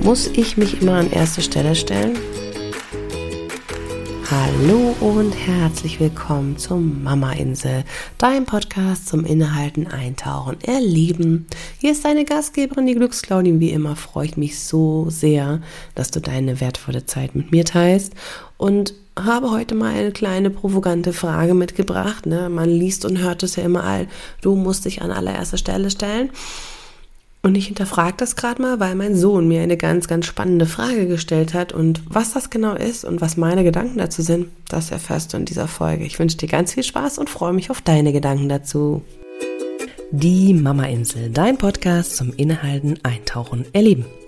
Muss ich mich immer an erste Stelle stellen? Hallo und herzlich willkommen zum Mama Insel, dein Podcast zum Innehalten, Eintauchen, Erleben. Hier ist deine Gastgeberin, die Glücksclaudin. Wie immer freue ich mich so sehr, dass du deine wertvolle Zeit mit mir teilst und habe heute mal eine kleine provokante Frage mitgebracht. Ne? Man liest und hört es ja immer all, du musst dich an allererster Stelle stellen. Und ich hinterfrage das gerade mal, weil mein Sohn mir eine ganz, ganz spannende Frage gestellt hat. Und was das genau ist und was meine Gedanken dazu sind, das erfährst du in dieser Folge. Ich wünsche dir ganz viel Spaß und freue mich auf deine Gedanken dazu. Die Mama Insel, dein Podcast zum Innehalten, Eintauchen, Erleben.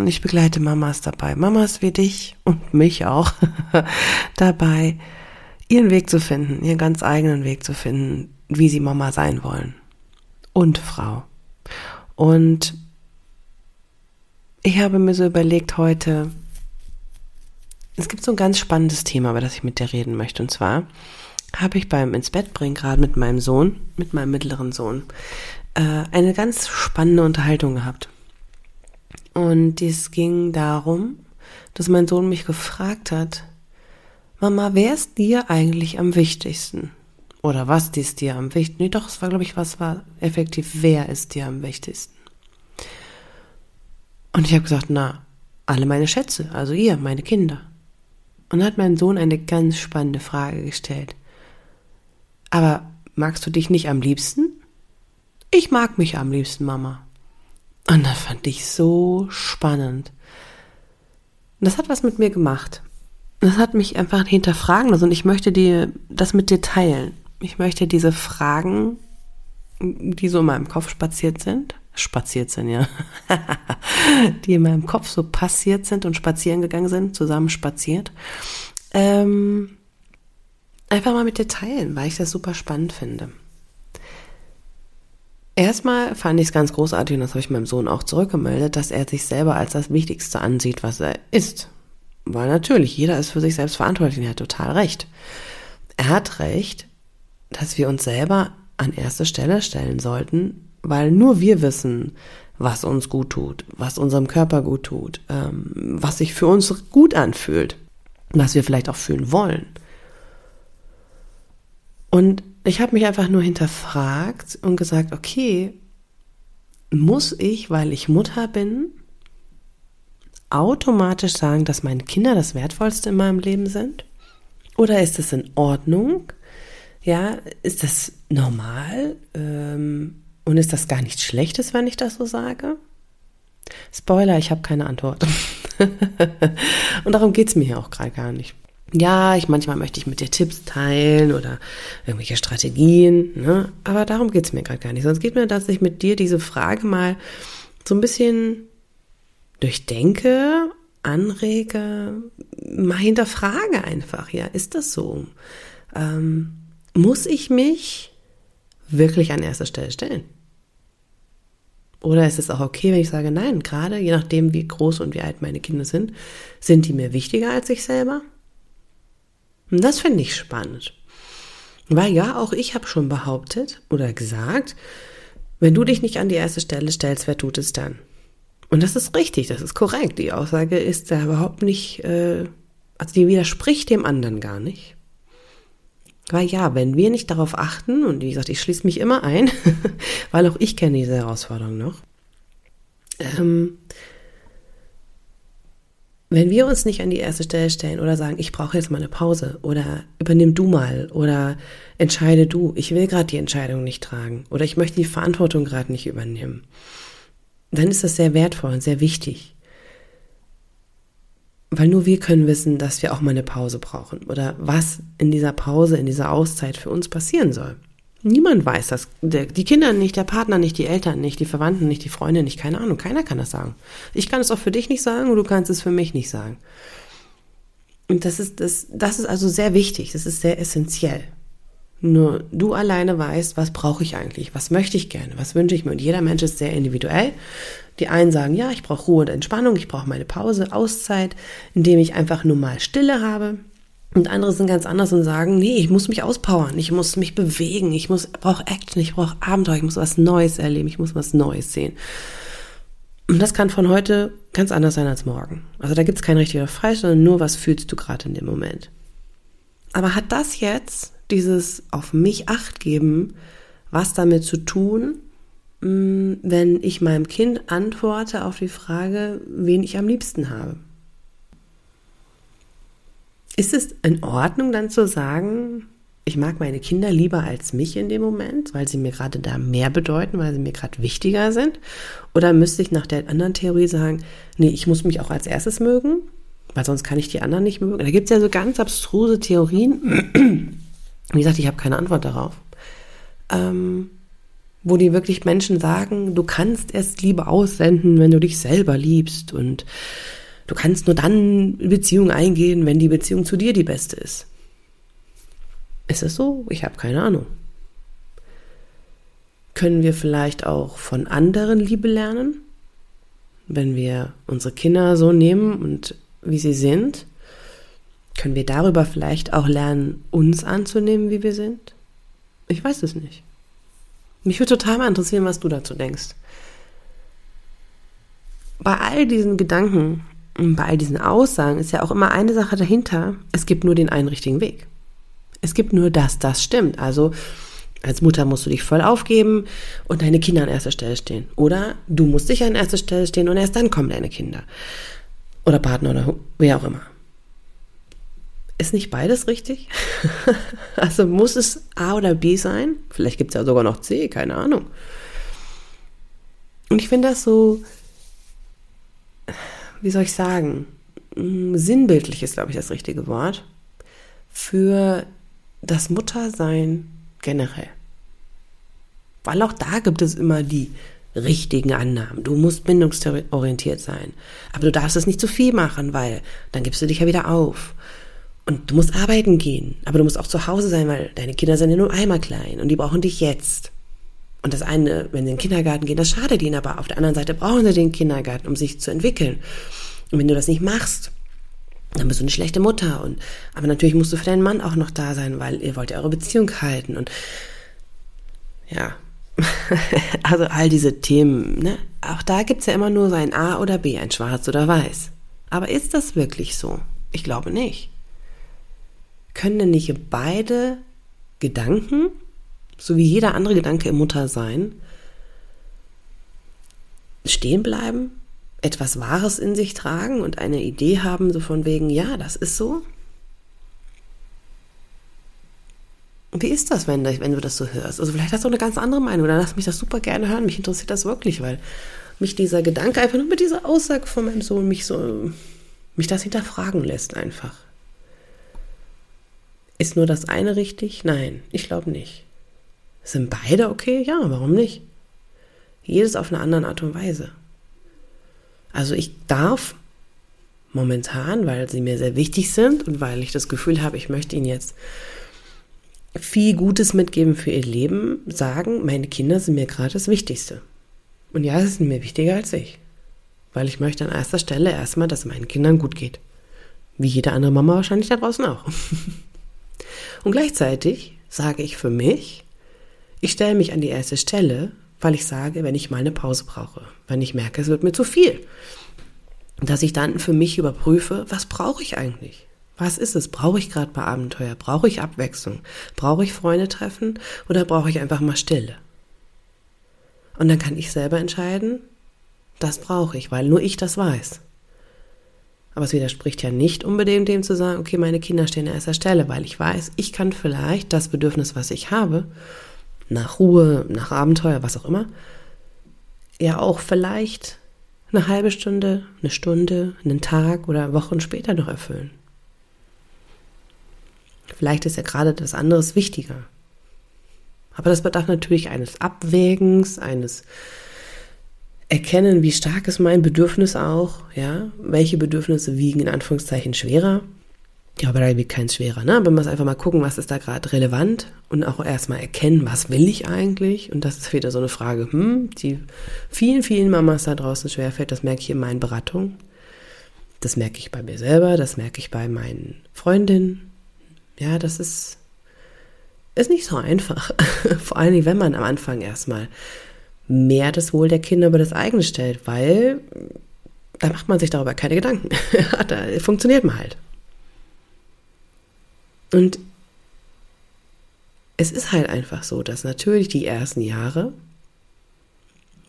und ich begleite Mamas dabei, Mamas wie dich und mich auch, dabei, ihren Weg zu finden, ihren ganz eigenen Weg zu finden, wie sie Mama sein wollen. Und Frau. Und ich habe mir so überlegt heute, es gibt so ein ganz spannendes Thema, über das ich mit dir reden möchte. Und zwar habe ich beim ins Bett bringen, gerade mit meinem Sohn, mit meinem mittleren Sohn, äh, eine ganz spannende Unterhaltung gehabt. Und es ging darum, dass mein Sohn mich gefragt hat, Mama, wer ist dir eigentlich am wichtigsten? Oder was ist dir am wichtigsten? Nee, doch, es war, glaube ich, was war effektiv, wer ist dir am wichtigsten? Und ich habe gesagt, na, alle meine Schätze, also ihr, meine Kinder. Und hat mein Sohn eine ganz spannende Frage gestellt. Aber magst du dich nicht am liebsten? Ich mag mich am liebsten, Mama. Und das fand ich so spannend. Das hat was mit mir gemacht. Das hat mich einfach hinterfragen lassen und ich möchte dir das mit dir teilen. Ich möchte diese Fragen, die so in meinem Kopf spaziert sind, spaziert sind, ja, die in meinem Kopf so passiert sind und spazieren gegangen sind, zusammen spaziert, ähm, einfach mal mit dir teilen, weil ich das super spannend finde. Erstmal fand ich es ganz großartig, und das habe ich meinem Sohn auch zurückgemeldet, dass er sich selber als das Wichtigste ansieht, was er ist. Weil natürlich, jeder ist für sich selbst verantwortlich und er hat total recht. Er hat recht, dass wir uns selber an erste Stelle stellen sollten, weil nur wir wissen, was uns gut tut, was unserem Körper gut tut, ähm, was sich für uns gut anfühlt, was wir vielleicht auch fühlen wollen. Und ich habe mich einfach nur hinterfragt und gesagt, okay, muss ich, weil ich Mutter bin, automatisch sagen, dass meine Kinder das Wertvollste in meinem Leben sind? Oder ist es in Ordnung? Ja, ist das normal? Ähm, und ist das gar nichts Schlechtes, wenn ich das so sage? Spoiler, ich habe keine Antwort. und darum geht es mir hier auch gerade gar nicht ja, ich manchmal möchte ich mit dir Tipps teilen oder irgendwelche Strategien, ne? aber darum geht's mir gerade gar nicht. Sonst geht mir, dass ich mit dir diese Frage mal so ein bisschen durchdenke, anrege, mal hinterfrage einfach. Ja, ist das so? Ähm, muss ich mich wirklich an erster Stelle stellen? Oder ist es auch okay, wenn ich sage, nein, gerade je nachdem, wie groß und wie alt meine Kinder sind, sind die mir wichtiger als ich selber? Und das finde ich spannend. Weil ja, auch ich habe schon behauptet oder gesagt, wenn du dich nicht an die erste Stelle stellst, wer tut es dann? Und das ist richtig, das ist korrekt. Die Aussage ist da überhaupt nicht, äh, also die widerspricht dem anderen gar nicht. Weil ja, wenn wir nicht darauf achten, und wie gesagt, ich schließe mich immer ein, weil auch ich kenne diese Herausforderung noch, ähm, wenn wir uns nicht an die erste Stelle stellen oder sagen, ich brauche jetzt mal eine Pause oder übernimm du mal oder entscheide du, ich will gerade die Entscheidung nicht tragen oder ich möchte die Verantwortung gerade nicht übernehmen, dann ist das sehr wertvoll und sehr wichtig. Weil nur wir können wissen, dass wir auch mal eine Pause brauchen oder was in dieser Pause, in dieser Auszeit für uns passieren soll. Niemand weiß das. Die Kinder nicht, der Partner nicht, die Eltern nicht, die Verwandten nicht, die Freunde nicht, keine Ahnung. Keiner kann das sagen. Ich kann es auch für dich nicht sagen und du kannst es für mich nicht sagen. Und das ist, das, das ist also sehr wichtig, das ist sehr essentiell. Nur du alleine weißt, was brauche ich eigentlich, was möchte ich gerne, was wünsche ich mir. Und jeder Mensch ist sehr individuell. Die einen sagen, ja, ich brauche Ruhe und Entspannung, ich brauche meine Pause, Auszeit, indem ich einfach nur mal Stille habe. Und andere sind ganz anders und sagen, nee, ich muss mich auspowern, ich muss mich bewegen, ich muss, brauche Action, ich brauche Abenteuer, ich muss was Neues erleben, ich muss was Neues sehen. Und das kann von heute ganz anders sein als morgen. Also da gibt es kein richtiger Falsch, sondern nur, was fühlst du gerade in dem Moment. Aber hat das jetzt, dieses auf mich acht geben, was damit zu tun, mm, wenn ich meinem Kind antworte auf die Frage, wen ich am liebsten habe? Ist es in Ordnung dann zu sagen, ich mag meine Kinder lieber als mich in dem Moment, weil sie mir gerade da mehr bedeuten, weil sie mir gerade wichtiger sind? Oder müsste ich nach der anderen Theorie sagen, nee, ich muss mich auch als erstes mögen, weil sonst kann ich die anderen nicht mögen? Da gibt es ja so ganz abstruse Theorien. Wie gesagt, ich habe keine Antwort darauf. Ähm, wo die wirklich Menschen sagen, du kannst erst Liebe aussenden, wenn du dich selber liebst und du kannst nur dann Beziehung eingehen, wenn die Beziehung zu dir die beste ist. Ist es so? Ich habe keine Ahnung. Können wir vielleicht auch von anderen Liebe lernen? Wenn wir unsere Kinder so nehmen und wie sie sind, können wir darüber vielleicht auch lernen, uns anzunehmen, wie wir sind? Ich weiß es nicht. Mich würde total mal interessieren, was du dazu denkst. Bei all diesen Gedanken bei all diesen Aussagen ist ja auch immer eine Sache dahinter. Es gibt nur den einen richtigen Weg. Es gibt nur das, das stimmt. Also als Mutter musst du dich voll aufgeben und deine Kinder an erster Stelle stehen. Oder du musst dich an erster Stelle stehen und erst dann kommen deine Kinder. Oder Partner oder wer auch immer. Ist nicht beides richtig? also muss es A oder B sein? Vielleicht gibt es ja sogar noch C, keine Ahnung. Und ich finde das so, wie soll ich sagen, sinnbildlich ist, glaube ich, das richtige Wort, für das Muttersein generell. Weil auch da gibt es immer die richtigen Annahmen. Du musst bindungsorientiert sein. Aber du darfst es nicht zu viel machen, weil dann gibst du dich ja wieder auf. Und du musst arbeiten gehen. Aber du musst auch zu Hause sein, weil deine Kinder sind ja nur einmal klein und die brauchen dich jetzt. Und das eine, wenn sie in den Kindergarten gehen, das schadet ihnen, aber auf der anderen Seite brauchen sie den Kindergarten, um sich zu entwickeln. Und wenn du das nicht machst, dann bist du eine schlechte Mutter. Und, aber natürlich musst du für deinen Mann auch noch da sein, weil ihr wollt ja eure Beziehung halten. Und ja, also all diese Themen, ne? Auch da gibt's ja immer nur so ein A oder B, ein Schwarz oder Weiß. Aber ist das wirklich so? Ich glaube nicht. Können denn nicht beide Gedanken, so wie jeder andere Gedanke im Muttersein, stehen bleiben etwas Wahres in sich tragen und eine Idee haben, so von wegen, ja, das ist so? Wie ist das, wenn, wenn du das so hörst? Also vielleicht hast du eine ganz andere Meinung, dann lass mich das super gerne hören. Mich interessiert das wirklich, weil mich dieser Gedanke einfach nur mit dieser Aussage von meinem Sohn mich so, mich das hinterfragen lässt einfach. Ist nur das eine richtig? Nein, ich glaube nicht. Sind beide okay? Ja, warum nicht? Jedes auf eine andere Art und Weise. Also ich darf momentan, weil sie mir sehr wichtig sind und weil ich das Gefühl habe, ich möchte ihnen jetzt viel Gutes mitgeben für ihr Leben, sagen, meine Kinder sind mir gerade das Wichtigste. Und ja, sie sind mir wichtiger als ich. Weil ich möchte an erster Stelle erstmal, dass es meinen Kindern gut geht. Wie jede andere Mama wahrscheinlich da draußen auch. Und gleichzeitig sage ich für mich, ich stelle mich an die erste Stelle, weil ich sage, wenn ich mal eine Pause brauche, wenn ich merke, es wird mir zu viel, dass ich dann für mich überprüfe, was brauche ich eigentlich? Was ist es? Brauche ich gerade bei Abenteuer? Brauche ich Abwechslung? Brauche ich Freunde treffen oder brauche ich einfach mal Stille? Und dann kann ich selber entscheiden, das brauche ich, weil nur ich das weiß. Aber es widerspricht ja nicht unbedingt dem zu sagen, okay, meine Kinder stehen an erster Stelle, weil ich weiß, ich kann vielleicht das Bedürfnis, was ich habe, nach Ruhe, nach Abenteuer, was auch immer, ja auch vielleicht eine halbe Stunde, eine Stunde, einen Tag oder Wochen später noch erfüllen. Vielleicht ist ja gerade das andere wichtiger. Aber das bedarf natürlich eines Abwägens, eines Erkennen, wie stark ist mein Bedürfnis auch, ja, welche Bedürfnisse wiegen in Anführungszeichen schwerer. Ja, aber da wiegt keins schwerer, ne? Aber man muss einfach mal gucken, was ist da gerade relevant und auch erstmal erkennen, was will ich eigentlich? Und das ist wieder so eine Frage, hm, die vielen, vielen Mamas da draußen schwerfällt, das merke ich in meinen Beratungen. Das merke ich bei mir selber, das merke ich bei meinen Freundinnen. Ja, das ist, ist nicht so einfach. Vor allen Dingen, wenn man am Anfang erstmal mehr das Wohl der Kinder über das eigene stellt, weil da macht man sich darüber keine Gedanken. da funktioniert man halt. Und es ist halt einfach so, dass natürlich die ersten Jahre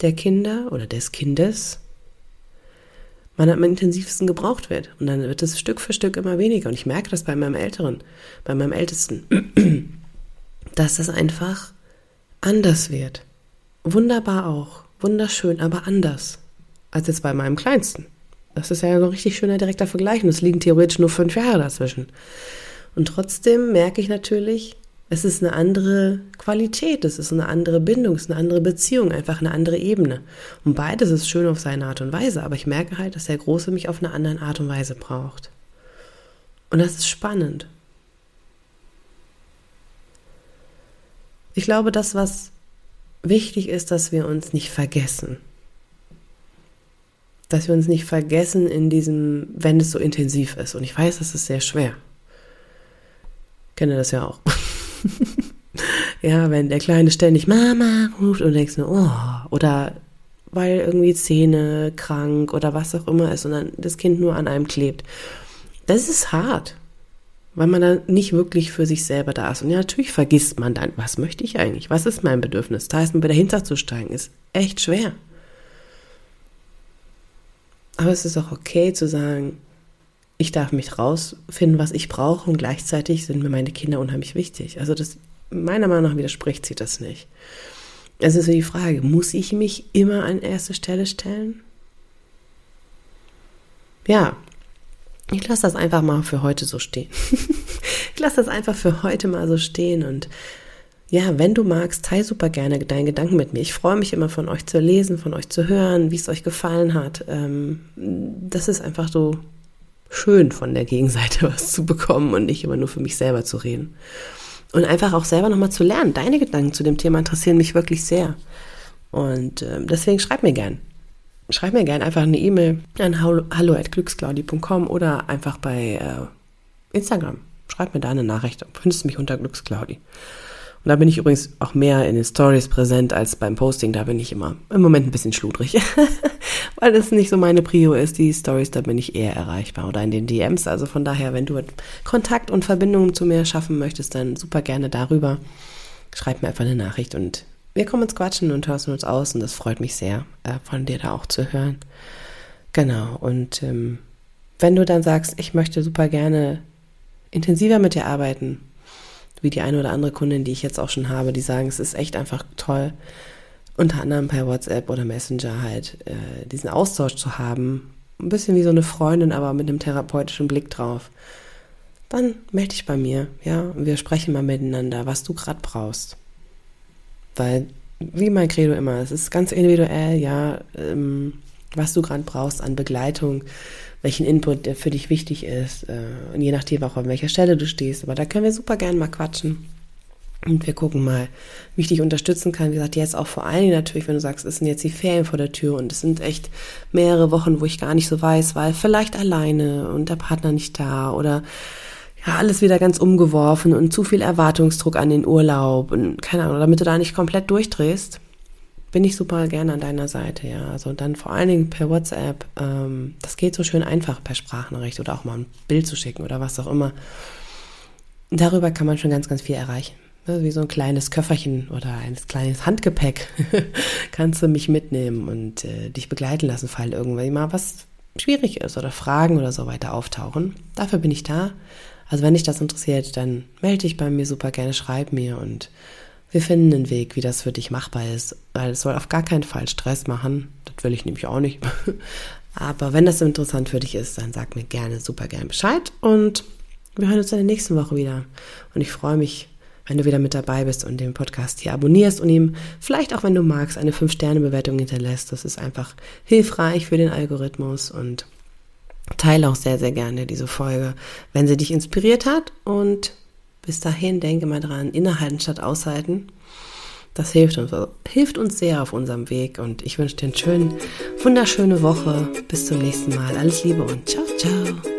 der Kinder oder des Kindes man am intensivsten gebraucht wird. Und dann wird es Stück für Stück immer weniger. Und ich merke das bei meinem Älteren, bei meinem Ältesten, dass das einfach anders wird. Wunderbar auch, wunderschön, aber anders als jetzt bei meinem Kleinsten. Das ist ja so ein richtig schöner direkter Vergleich und es liegen theoretisch nur fünf Jahre dazwischen. Und trotzdem merke ich natürlich, es ist eine andere Qualität, es ist eine andere Bindung, es ist eine andere Beziehung, einfach eine andere Ebene. Und beides ist schön auf seine Art und Weise, aber ich merke halt, dass der Große mich auf eine andere Art und Weise braucht. Und das ist spannend. Ich glaube, das, was wichtig ist, dass wir uns nicht vergessen. Dass wir uns nicht vergessen in diesem, wenn es so intensiv ist. Und ich weiß, das ist sehr schwer. Kenne das ja auch. ja, wenn der Kleine ständig Mama ruft und denkst nur, oh, oder weil irgendwie Zähne krank oder was auch immer ist und dann das Kind nur an einem klebt. Das ist hart, weil man dann nicht wirklich für sich selber da ist. Und ja, natürlich vergisst man dann, was möchte ich eigentlich? Was ist mein Bedürfnis? Da ist mir wieder hinterzusteigen, ist echt schwer. Aber es ist auch okay zu sagen, ich darf mich rausfinden, was ich brauche und gleichzeitig sind mir meine Kinder unheimlich wichtig. Also das, meiner Meinung nach widerspricht sie das nicht. Es ist so die Frage, muss ich mich immer an erste Stelle stellen? Ja, ich lasse das einfach mal für heute so stehen. ich lasse das einfach für heute mal so stehen und ja, wenn du magst, teile super gerne deinen Gedanken mit mir. Ich freue mich immer von euch zu lesen, von euch zu hören, wie es euch gefallen hat. Ähm, das ist einfach so schön von der Gegenseite was zu bekommen und nicht immer nur für mich selber zu reden. Und einfach auch selber nochmal zu lernen. Deine Gedanken zu dem Thema interessieren mich wirklich sehr. Und äh, deswegen schreib mir gern. Schreib mir gern einfach eine E-Mail an hallo.glücksclaudi.com oder einfach bei äh, Instagram. Schreib mir da eine Nachricht. Du findest mich unter Glücksclaudi. Und da bin ich übrigens auch mehr in den Stories präsent als beim Posting. Da bin ich immer im Moment ein bisschen schludrig, weil das nicht so meine Prio ist. Die Stories, da bin ich eher erreichbar oder in den DMs. Also von daher, wenn du Kontakt und Verbindungen zu mir schaffen möchtest, dann super gerne darüber. Schreib mir einfach eine Nachricht und wir kommen ins Quatschen und tauschen uns aus und das freut mich sehr, äh, von dir da auch zu hören. Genau, und ähm, wenn du dann sagst, ich möchte super gerne intensiver mit dir arbeiten, wie die eine oder andere Kundin, die ich jetzt auch schon habe, die sagen, es ist echt einfach toll, unter anderem per WhatsApp oder Messenger halt äh, diesen Austausch zu haben. Ein bisschen wie so eine Freundin, aber mit einem therapeutischen Blick drauf. Dann melde dich bei mir, ja, und wir sprechen mal miteinander, was du gerade brauchst. Weil, wie mein Credo immer, es ist ganz individuell, ja, ähm, was du gerade brauchst an Begleitung welchen Input der für dich wichtig ist. Äh, und je nachdem auch an welcher Stelle du stehst. Aber da können wir super gern mal quatschen. Und wir gucken mal, wie ich dich unterstützen kann. Wie gesagt, jetzt auch vor allen Dingen natürlich, wenn du sagst, es sind jetzt die Ferien vor der Tür und es sind echt mehrere Wochen, wo ich gar nicht so weiß, weil vielleicht alleine und der Partner nicht da oder ja, alles wieder ganz umgeworfen und zu viel Erwartungsdruck an den Urlaub und keine Ahnung, damit du da nicht komplett durchdrehst bin ich super gerne an deiner Seite, ja. Also dann vor allen Dingen per WhatsApp. Ähm, das geht so schön einfach per Sprachnachricht oder auch mal ein Bild zu schicken oder was auch immer. Darüber kann man schon ganz, ganz viel erreichen. Wie so ein kleines Köfferchen oder ein kleines Handgepäck kannst du mich mitnehmen und äh, dich begleiten lassen, falls irgendwann mal was schwierig ist oder Fragen oder so weiter auftauchen. Dafür bin ich da. Also wenn dich das interessiert, dann melde dich bei mir super gerne, schreib mir und wir finden einen Weg, wie das für dich machbar ist, weil es soll auf gar keinen Fall Stress machen. Das will ich nämlich auch nicht. Aber wenn das interessant für dich ist, dann sag mir gerne, super gerne Bescheid und wir hören uns in der nächsten Woche wieder. Und ich freue mich, wenn du wieder mit dabei bist und den Podcast hier abonnierst und ihm vielleicht auch, wenn du magst, eine 5-Sterne-Bewertung hinterlässt. Das ist einfach hilfreich für den Algorithmus und teile auch sehr, sehr gerne diese Folge, wenn sie dich inspiriert hat. Und bis dahin denke mal dran, innehalten statt aushalten. Das hilft uns, hilft uns sehr auf unserem Weg und ich wünsche dir eine schöne, wunderschöne Woche. Bis zum nächsten Mal. Alles Liebe und ciao, ciao.